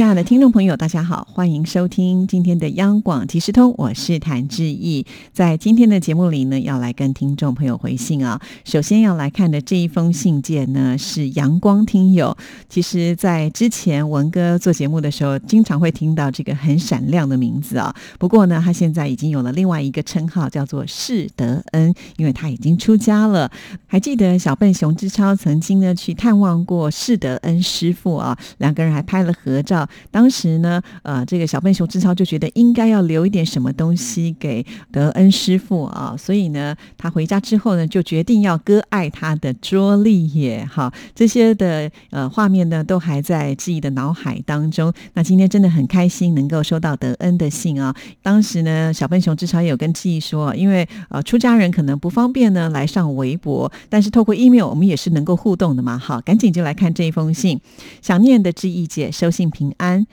亲爱的听众朋友，大家好，欢迎收听今天的央广提示通，我是谭志毅。在今天的节目里呢，要来跟听众朋友回信啊。首先要来看的这一封信件呢，是阳光听友。其实，在之前文哥做节目的时候，经常会听到这个很闪亮的名字啊。不过呢，他现在已经有了另外一个称号，叫做释德恩，因为他已经出家了。还记得小笨熊之超曾经呢去探望过释德恩师傅啊，两个人还拍了合照。当时呢，呃，这个小笨熊志超就觉得应该要留一点什么东西给德恩师傅啊，所以呢，他回家之后呢，就决定要割爱他的桌立耶，哈，这些的呃画面呢，都还在自己的脑海当中。那今天真的很开心能够收到德恩的信啊。当时呢，小笨熊志超也有跟记忆说，因为呃出家人可能不方便呢来上微博，但是透过 email 我们也是能够互动的嘛，好，赶紧就来看这一封信。想念的志毅姐收信平。安，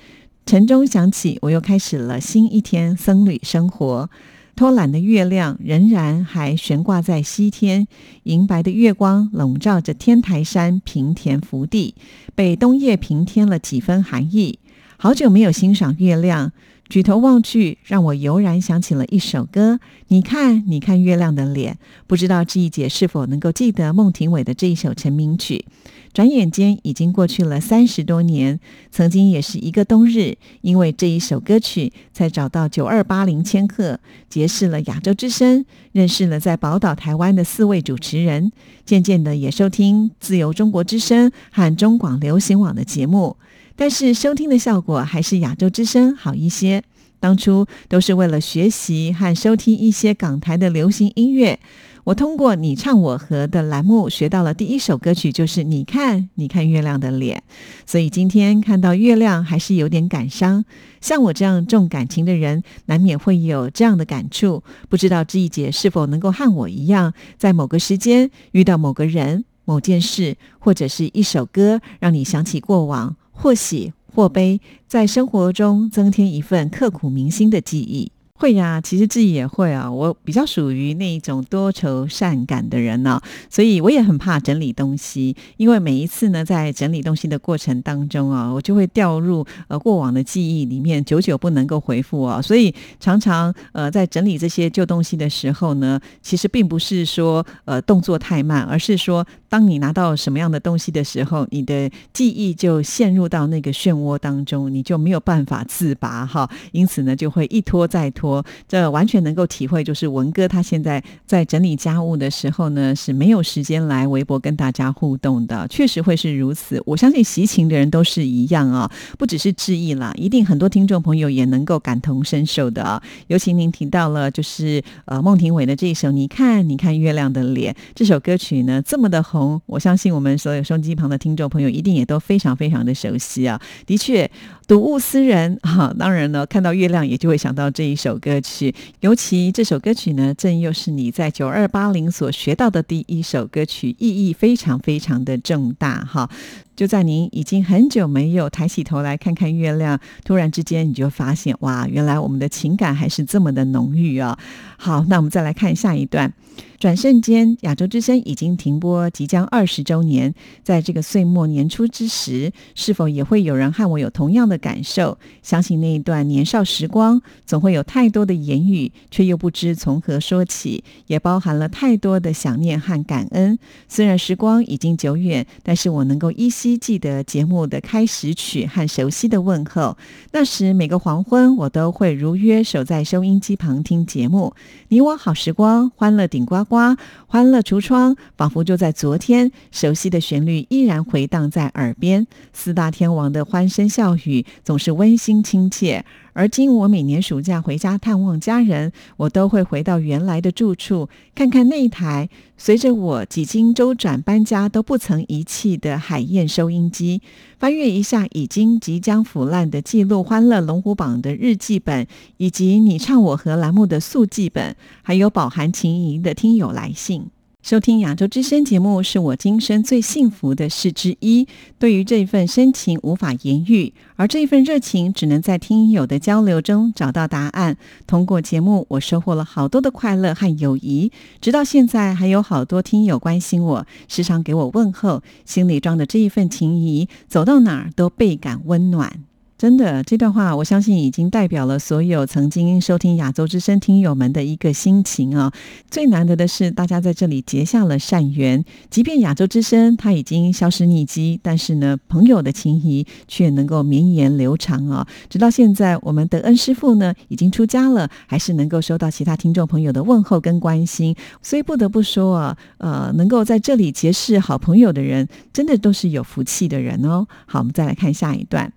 晨钟响起，我又开始了新一天僧侣生活。偷懒的月亮仍然还悬挂在西天，银白的月光笼罩着天台山平田福地，被冬夜平添了几分寒意。好久没有欣赏月亮，举头望去，让我油然想起了一首歌。你看，你看月亮的脸，不知道志毅姐是否能够记得孟庭苇的这一首成名曲。转眼间已经过去了三十多年，曾经也是一个冬日，因为这一首歌曲，才找到九二八零千克，结识了亚洲之声，认识了在宝岛台湾的四位主持人，渐渐的也收听自由中国之声和中广流行网的节目，但是收听的效果还是亚洲之声好一些。当初都是为了学习和收听一些港台的流行音乐。我通过你唱我和的栏目学到了第一首歌曲，就是你看，你看月亮的脸。所以今天看到月亮还是有点感伤。像我这样重感情的人，难免会有这样的感触。不知道志毅姐是否能够和我一样，在某个时间遇到某个人、某件事，或者是一首歌，让你想起过往，或喜或悲，在生活中增添一份刻骨铭心的记忆。会呀，其实自己也会啊。我比较属于那一种多愁善感的人呢，所以我也很怕整理东西，因为每一次呢，在整理东西的过程当中啊，我就会掉入呃过往的记忆里面，久久不能够回复啊。所以常常呃在整理这些旧东西的时候呢，其实并不是说呃动作太慢，而是说当你拿到什么样的东西的时候，你的记忆就陷入到那个漩涡当中，你就没有办法自拔哈。因此呢，就会一拖再拖。这完全能够体会，就是文哥他现在在整理家务的时候呢，是没有时间来微博跟大家互动的，确实会是如此。我相信习情的人都是一样啊，不只是致意啦，一定很多听众朋友也能够感同身受的啊。尤其您提到了，就是呃孟庭苇的这一首《你看，你看月亮的脸》这首歌曲呢，这么的红，我相信我们所有收音机旁的听众朋友一定也都非常非常的熟悉啊。的确。睹物思人哈，当然呢，看到月亮也就会想到这一首歌曲。尤其这首歌曲呢，正又是你在九二八零所学到的第一首歌曲，意义非常非常的重大哈。就在您已经很久没有抬起头来看看月亮，突然之间你就发现，哇，原来我们的情感还是这么的浓郁啊！好，那我们再来看下一段。转瞬间，亚洲之声已经停播，即将二十周年。在这个岁末年初之时，是否也会有人和我有同样的感受？想起那一段年少时光，总会有太多的言语，却又不知从何说起，也包含了太多的想念和感恩。虽然时光已经久远，但是我能够依稀记得节目的开始曲和熟悉的问候。那时每个黄昏，我都会如约守在收音机旁听节目。你我好时光，欢乐顶呱。呱，欢乐橱窗，仿佛就在昨天，熟悉的旋律依然回荡在耳边。四大天王的欢声笑语总是温馨亲切。而今我每年暑假回家探望家人，我都会回到原来的住处，看看那台随着我几经周转搬家都不曾遗弃的海燕收音机，翻阅一下已经即将腐烂的记录《欢乐龙虎榜》的日记本，以及你唱我和栏目的速记本，还有饱含情谊的听友来信。收听亚洲之声节目是我今生最幸福的事之一。对于这份深情无法言喻，而这份热情只能在听友的交流中找到答案。通过节目，我收获了好多的快乐和友谊。直到现在，还有好多听友关心我，时常给我问候，心里装的这一份情谊，走到哪儿都倍感温暖。真的，这段话我相信已经代表了所有曾经收听亚洲之声听友们的一个心情啊。最难得的是，大家在这里结下了善缘，即便亚洲之声它已经消失匿迹，但是呢，朋友的情谊却能够绵延流长啊。直到现在，我们德恩师傅呢已经出家了，还是能够收到其他听众朋友的问候跟关心。所以不得不说啊，呃，能够在这里结识好朋友的人，真的都是有福气的人哦。好，我们再来看下一段。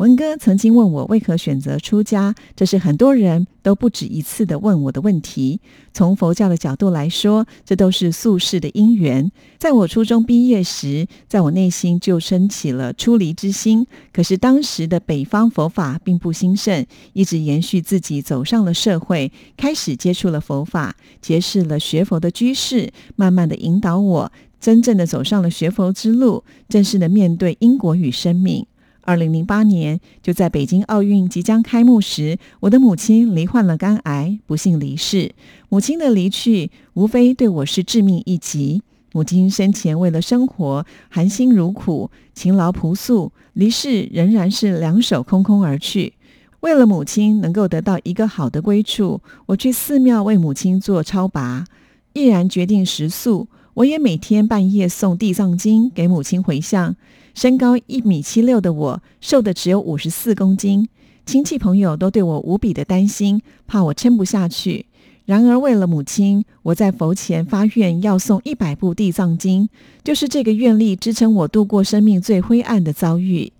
文哥曾经问我为何选择出家，这是很多人都不止一次的问我的问题。从佛教的角度来说，这都是宿世的因缘。在我初中毕业时，在我内心就升起了出离之心。可是当时的北方佛法并不兴盛，一直延续自己走上了社会，开始接触了佛法，结识了学佛的居士，慢慢的引导我真正的走上了学佛之路，正式的面对因果与生命。二零零八年，就在北京奥运即将开幕时，我的母亲罹患了肝癌，不幸离世。母亲的离去，无非对我是致命一击。母亲生前为了生活，含辛茹苦、勤劳朴素，离世仍然是两手空空而去。为了母亲能够得到一个好的归处，我去寺庙为母亲做超拔，毅然决定食素。我也每天半夜诵《地藏经》给母亲回向。身高一米七六的我，瘦的只有五十四公斤，亲戚朋友都对我无比的担心，怕我撑不下去。然而为了母亲，我在佛前发愿要诵一百部《地藏经》，就是这个愿力支撑我度过生命最灰暗的遭遇。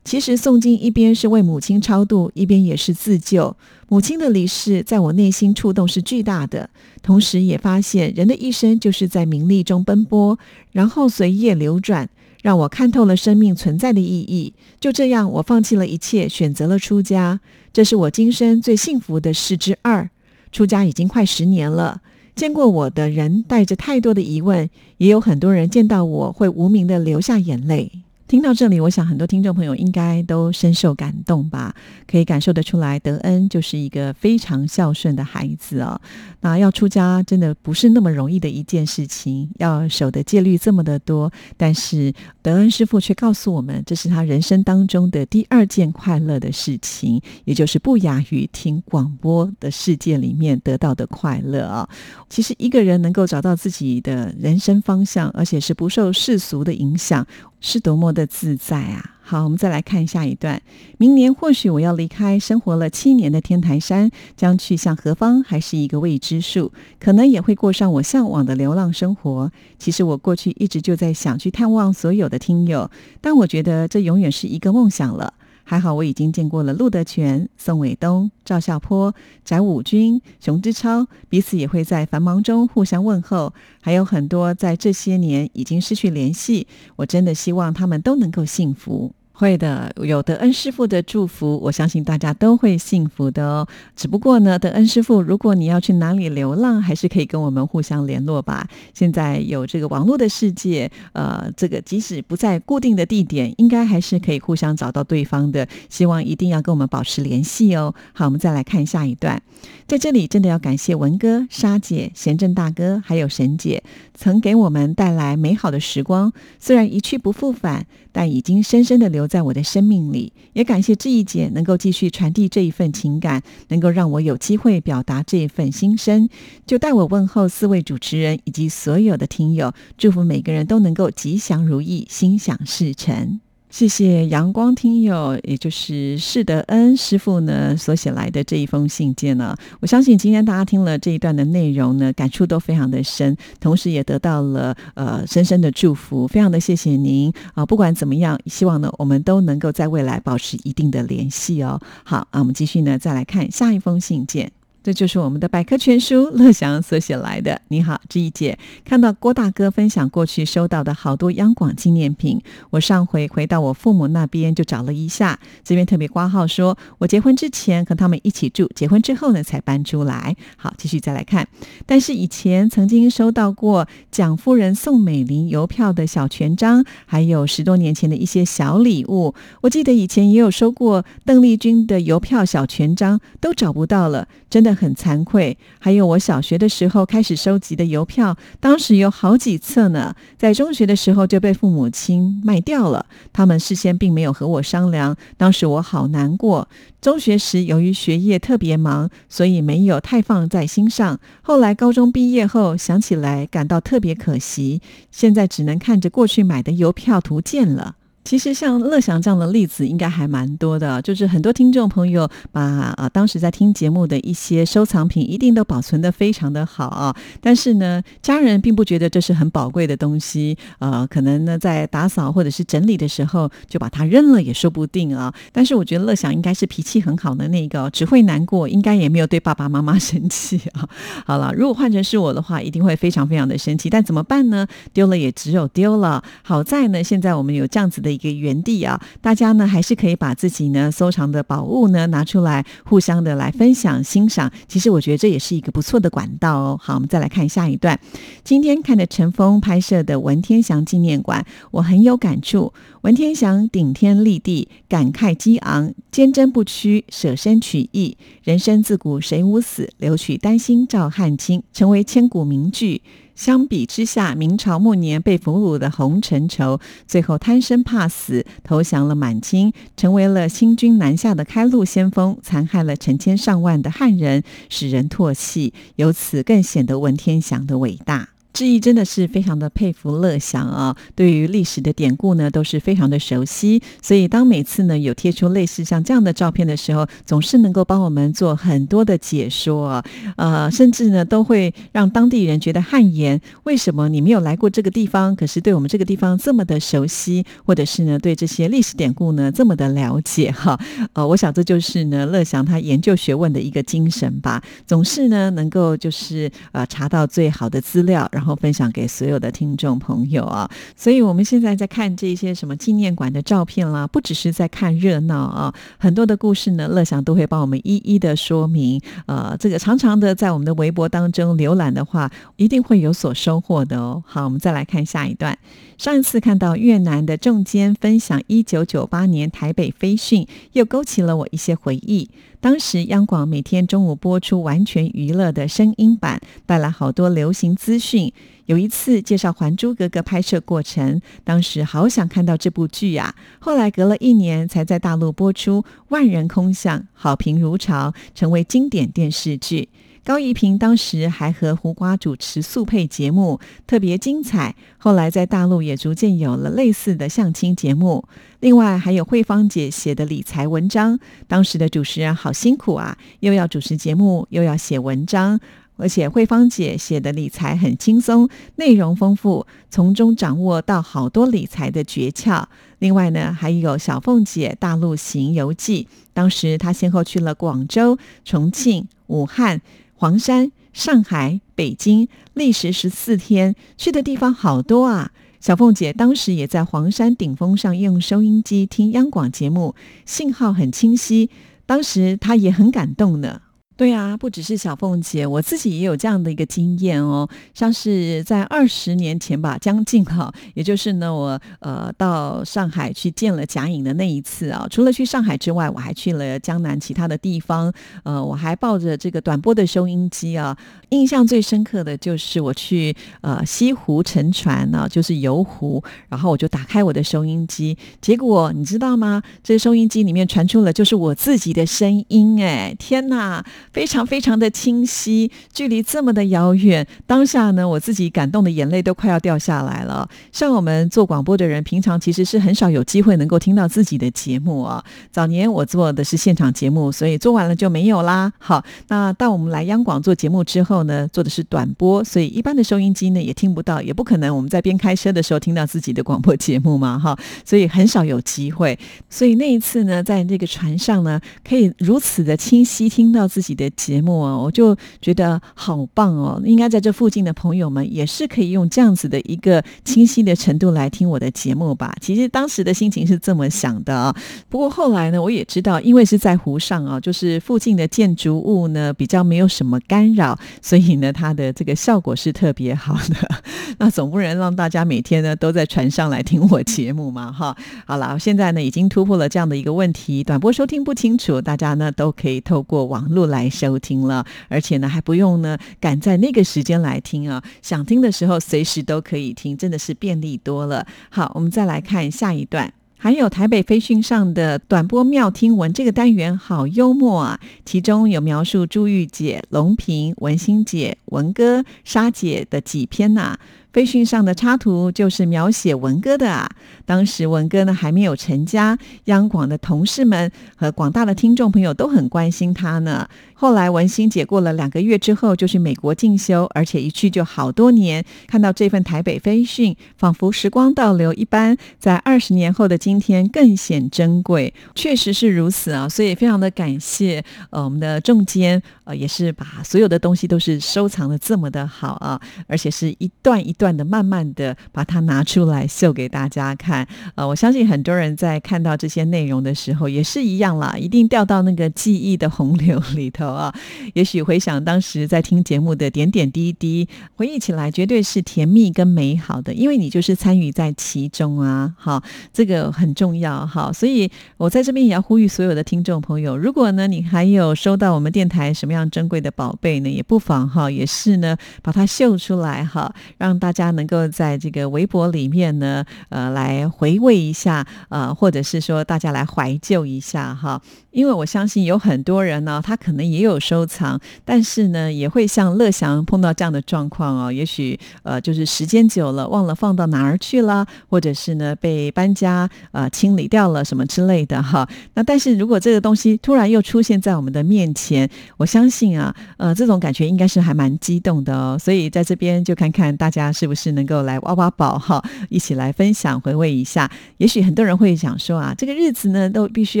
其实诵经一边是为母亲超度，一边也是自救。母亲的离世在我内心触动是巨大的，同时也发现人的一生就是在名利中奔波，然后随业流转。让我看透了生命存在的意义。就这样，我放弃了一切，选择了出家。这是我今生最幸福的事之二。出家已经快十年了，见过我的人带着太多的疑问，也有很多人见到我会无名的流下眼泪。听到这里，我想很多听众朋友应该都深受感动吧？可以感受得出来，德恩就是一个非常孝顺的孩子哦。那要出家真的不是那么容易的一件事情，要守的戒律这么的多。但是德恩师傅却告诉我们，这是他人生当中的第二件快乐的事情，也就是不亚于听广播的世界里面得到的快乐啊。其实一个人能够找到自己的人生方向，而且是不受世俗的影响。是多么的自在啊！好，我们再来看下一段。明年或许我要离开生活了七年的天台山，将去向何方，还是一个未知数。可能也会过上我向往的流浪生活。其实我过去一直就在想去探望所有的听友，但我觉得这永远是一个梦想了。还好我已经见过了陆德全、宋伟东、赵孝坡、翟武军、熊之超，彼此也会在繁忙中互相问候。还有很多在这些年已经失去联系，我真的希望他们都能够幸福。会的，有德恩师傅的祝福，我相信大家都会幸福的哦。只不过呢，德恩师傅，如果你要去哪里流浪，还是可以跟我们互相联络吧。现在有这个网络的世界，呃，这个即使不在固定的地点，应该还是可以互相找到对方的。希望一定要跟我们保持联系哦。好，我们再来看下一段，在这里真的要感谢文哥、沙姐、贤正大哥还有沈姐，曾给我们带来美好的时光。虽然一去不复返，但已经深深的留。留在我的生命里，也感谢志毅姐能够继续传递这一份情感，能够让我有机会表达这一份心声。就代我问候四位主持人以及所有的听友，祝福每个人都能够吉祥如意，心想事成。谢谢阳光听友，也就是释德恩师傅呢所写来的这一封信件呢。我相信今天大家听了这一段的内容呢，感触都非常的深，同时也得到了呃深深的祝福，非常的谢谢您啊！不管怎么样，希望呢我们都能够在未来保持一定的联系哦。好啊，我们继续呢再来看下一封信件。这就是我们的百科全书乐祥所写来的。你好，志毅姐，看到郭大哥分享过去收到的好多央广纪念品，我上回回到我父母那边就找了一下，这边特别挂号说，我结婚之前和他们一起住，结婚之后呢才搬出来。好，继续再来看，但是以前曾经收到过蒋夫人送美玲邮票的小权章，还有十多年前的一些小礼物。我记得以前也有收过邓丽君的邮票小权章，都找不到了，真的很惭愧，还有我小学的时候开始收集的邮票，当时有好几册呢，在中学的时候就被父母亲卖掉了。他们事先并没有和我商量，当时我好难过。中学时由于学业特别忙，所以没有太放在心上。后来高中毕业后想起来，感到特别可惜。现在只能看着过去买的邮票图鉴了。其实像乐祥这样的例子应该还蛮多的，就是很多听众朋友把啊当时在听节目的一些收藏品一定都保存的非常的好啊，但是呢家人并不觉得这是很宝贵的东西，呃可能呢在打扫或者是整理的时候就把它扔了也说不定啊。但是我觉得乐祥应该是脾气很好的那个，只会难过，应该也没有对爸爸妈妈生气啊。好了，如果换成是我的话，一定会非常非常的生气，但怎么办呢？丢了也只有丢了。好在呢现在我们有这样子的。一个原地啊，大家呢还是可以把自己呢收藏的宝物呢拿出来，互相的来分享欣赏。其实我觉得这也是一个不错的管道哦。好，我们再来看下一段。今天看的陈峰拍摄的文天祥纪念馆，我很有感触。文天祥顶天立地，感慨激昂，坚贞不屈，舍身取义。人生自古谁无死，留取丹心照汗青，成为千古名句。相比之下，明朝末年被俘虏的洪承畴，最后贪生怕死，投降了满清，成为了清军南下的开路先锋，残害了成千上万的汉人，使人唾弃。由此更显得文天祥的伟大。志毅真的是非常的佩服乐祥啊，对于历史的典故呢都是非常的熟悉，所以当每次呢有贴出类似像这样的照片的时候，总是能够帮我们做很多的解说，呃，甚至呢都会让当地人觉得汗颜。为什么你没有来过这个地方，可是对我们这个地方这么的熟悉，或者是呢对这些历史典故呢这么的了解？哈，呃，我想这就是呢乐祥他研究学问的一个精神吧，总是呢能够就是呃查到最好的资料，然后。然后分享给所有的听众朋友啊，所以我们现在在看这些什么纪念馆的照片啦，不只是在看热闹啊，很多的故事呢，乐享都会帮我们一一的说明。呃，这个长长的在我们的微博当中浏览的话，一定会有所收获的哦。好，我们再来看下一段。上一次看到越南的仲坚分享一九九八年台北飞讯，又勾起了我一些回忆。当时央广每天中午播出完全娱乐的声音版，带来好多流行资讯。有一次介绍《还珠格格》拍摄过程，当时好想看到这部剧啊！后来隔了一年才在大陆播出，万人空巷，好评如潮，成为经典电视剧。高怡平当时还和胡瓜主持速配节目，特别精彩。后来在大陆也逐渐有了类似的相亲节目。另外还有慧芳姐写的理财文章，当时的主持人好辛苦啊，又要主持节目，又要写文章。而且慧芳姐写的理财很轻松，内容丰富，从中掌握到好多理财的诀窍。另外呢，还有小凤姐大陆行游记，当时她先后去了广州、重庆、武汉。黄山、上海、北京，历时十四天，去的地方好多啊！小凤姐当时也在黄山顶峰上用收音机听央广节目，信号很清晰，当时她也很感动呢。对啊，不只是小凤姐，我自己也有这样的一个经验哦。像是在二十年前吧，将近哈，也就是呢，我呃到上海去见了贾颖的那一次啊。除了去上海之外，我还去了江南其他的地方。呃，我还抱着这个短波的收音机啊。印象最深刻的就是我去呃西湖乘船呢，就是游湖，然后我就打开我的收音机，结果你知道吗？这个收音机里面传出了就是我自己的声音，哎，天哪！非常非常的清晰，距离这么的遥远，当下呢，我自己感动的眼泪都快要掉下来了。像我们做广播的人，平常其实是很少有机会能够听到自己的节目啊。早年我做的是现场节目，所以做完了就没有啦。好，那到我们来央广做节目之后呢，做的是短播，所以一般的收音机呢也听不到，也不可能我们在边开车的时候听到自己的广播节目嘛。哈，所以很少有机会。所以那一次呢，在那个船上呢，可以如此的清晰听到自己的。的节目哦，我就觉得好棒哦！应该在这附近的朋友们也是可以用这样子的一个清晰的程度来听我的节目吧。其实当时的心情是这么想的啊。不过后来呢，我也知道，因为是在湖上啊，就是附近的建筑物呢比较没有什么干扰，所以呢，它的这个效果是特别好的。那总不能让大家每天呢都在船上来听我节目嘛？哈，好了，现在呢已经突破了这样的一个问题，短波收听不清楚，大家呢都可以透过网络来收听了，而且呢还不用呢赶在那个时间来听啊，想听的时候随时都可以听，真的是便利多了。好，我们再来看下一段。还有台北飞讯上的短波妙听闻这个单元好幽默啊，其中有描述朱玉姐、龙平、文心姐、文哥、沙姐的几篇呐。飞讯上的插图就是描写文哥的啊。当时文哥呢还没有成家，央广的同事们和广大的听众朋友都很关心他呢。后来文心姐过了两个月之后就去美国进修，而且一去就好多年。看到这份台北飞讯，仿佛时光倒流一般，在二十年后的今天更显珍贵。确实是如此啊，所以非常的感谢呃我们的仲监呃也是把所有的东西都是收藏的这么的好啊，而且是一段一段断的慢慢的把它拿出来秀给大家看。呃，我相信很多人在看到这些内容的时候也是一样啦，一定掉到那个记忆的洪流里头。啊，也许回想当时在听节目的点点滴滴，回忆起来绝对是甜蜜跟美好的，因为你就是参与在其中啊。好，这个很重要哈。所以我在这边也要呼吁所有的听众朋友，如果呢你还有收到我们电台什么样珍贵的宝贝呢，也不妨哈，也是呢把它秀出来哈，让大大家能够在这个微博里面呢，呃，来回味一下，呃，或者是说大家来怀旧一下哈。因为我相信有很多人呢，他可能也有收藏，但是呢，也会像乐祥碰到这样的状况哦。也许呃，就是时间久了，忘了放到哪儿去了，或者是呢被搬家呃清理掉了什么之类的哈。那但是如果这个东西突然又出现在我们的面前，我相信啊，呃，这种感觉应该是还蛮激动的哦。所以在这边就看看大家是不是能够来挖挖宝哈，一起来分享回味一下。也许很多人会想说啊，这个日子呢都必须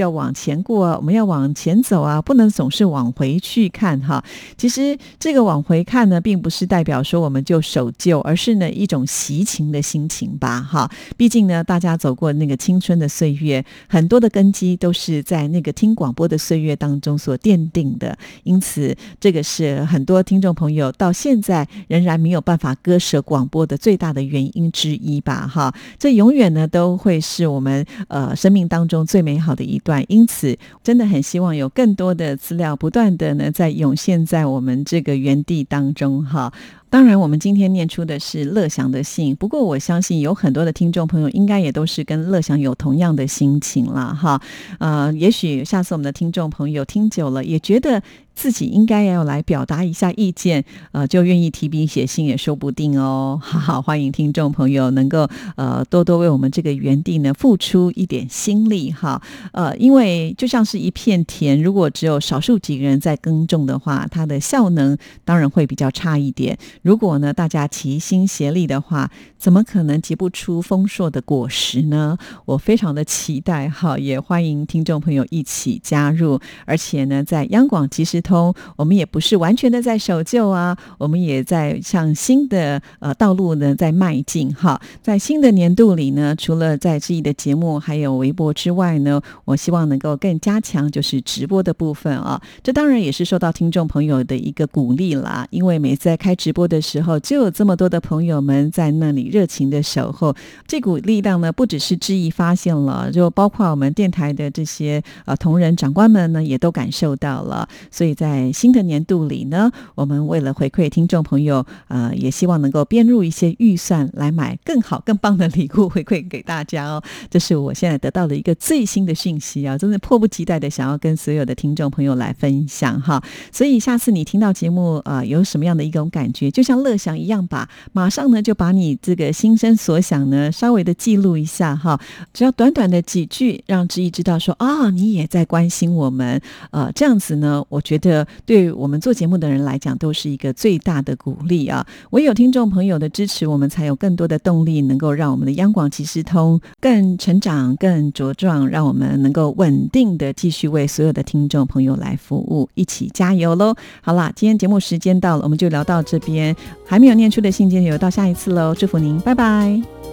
要往前过。我们要往前走啊，不能总是往回去看哈。其实这个往回看呢，并不是代表说我们就守旧，而是呢一种习情的心情吧哈。毕竟呢，大家走过那个青春的岁月，很多的根基都是在那个听广播的岁月当中所奠定的。因此，这个是很多听众朋友到现在仍然没有办法割舍广播的最大的原因之一吧哈。这永远呢都会是我们呃生命当中最美好的一段。因此。真的很希望有更多的资料不断的呢，在涌现在我们这个原地当中哈。当然，我们今天念出的是乐祥的信，不过我相信有很多的听众朋友应该也都是跟乐祥有同样的心情了哈。呃，也许下次我们的听众朋友听久了，也觉得。自己应该要来表达一下意见，呃，就愿意提笔写信也说不定哦。好好欢迎听众朋友能够呃多多为我们这个园地呢付出一点心力哈。呃，因为就像是一片田，如果只有少数几个人在耕种的话，它的效能当然会比较差一点。如果呢大家齐心协力的话，怎么可能结不出丰硕的果实呢？我非常的期待哈，也欢迎听众朋友一起加入，而且呢在央广即时。通，我们也不是完全的在守旧啊，我们也在向新的呃道路呢在迈进哈。在新的年度里呢，除了在自己的节目还有微博之外呢，我希望能够更加强就是直播的部分啊。这当然也是受到听众朋友的一个鼓励啦，因为每次在开直播的时候，就有这么多的朋友们在那里热情的守候，这股力量呢，不只是志毅发现了，就包括我们电台的这些呃同仁长官们呢，也都感受到了，所以。在新的年度里呢，我们为了回馈听众朋友，呃，也希望能够编入一些预算来买更好、更棒的礼物回馈给大家哦。这是我现在得到的一个最新的讯息啊，真的迫不及待的想要跟所有的听众朋友来分享哈。所以下次你听到节目，呃，有什么样的一种感觉，就就像乐享一样吧，马上呢就把你这个心声所想呢稍微的记录一下哈，只要短短的几句，让知意知道说啊，你也在关心我们，呃，这样子呢，我觉得对我们做节目的人来讲都是一个最大的鼓励啊。唯有听众朋友的支持，我们才有更多的动力，能够让我们的央广即时通更成长、更茁壮，让我们能够稳定的继续为所有的听众朋友来服务，一起加油喽！好啦，今天节目时间到了，我们就聊到这边。还没有念出的信件，留到下一次喽。祝福您，拜拜。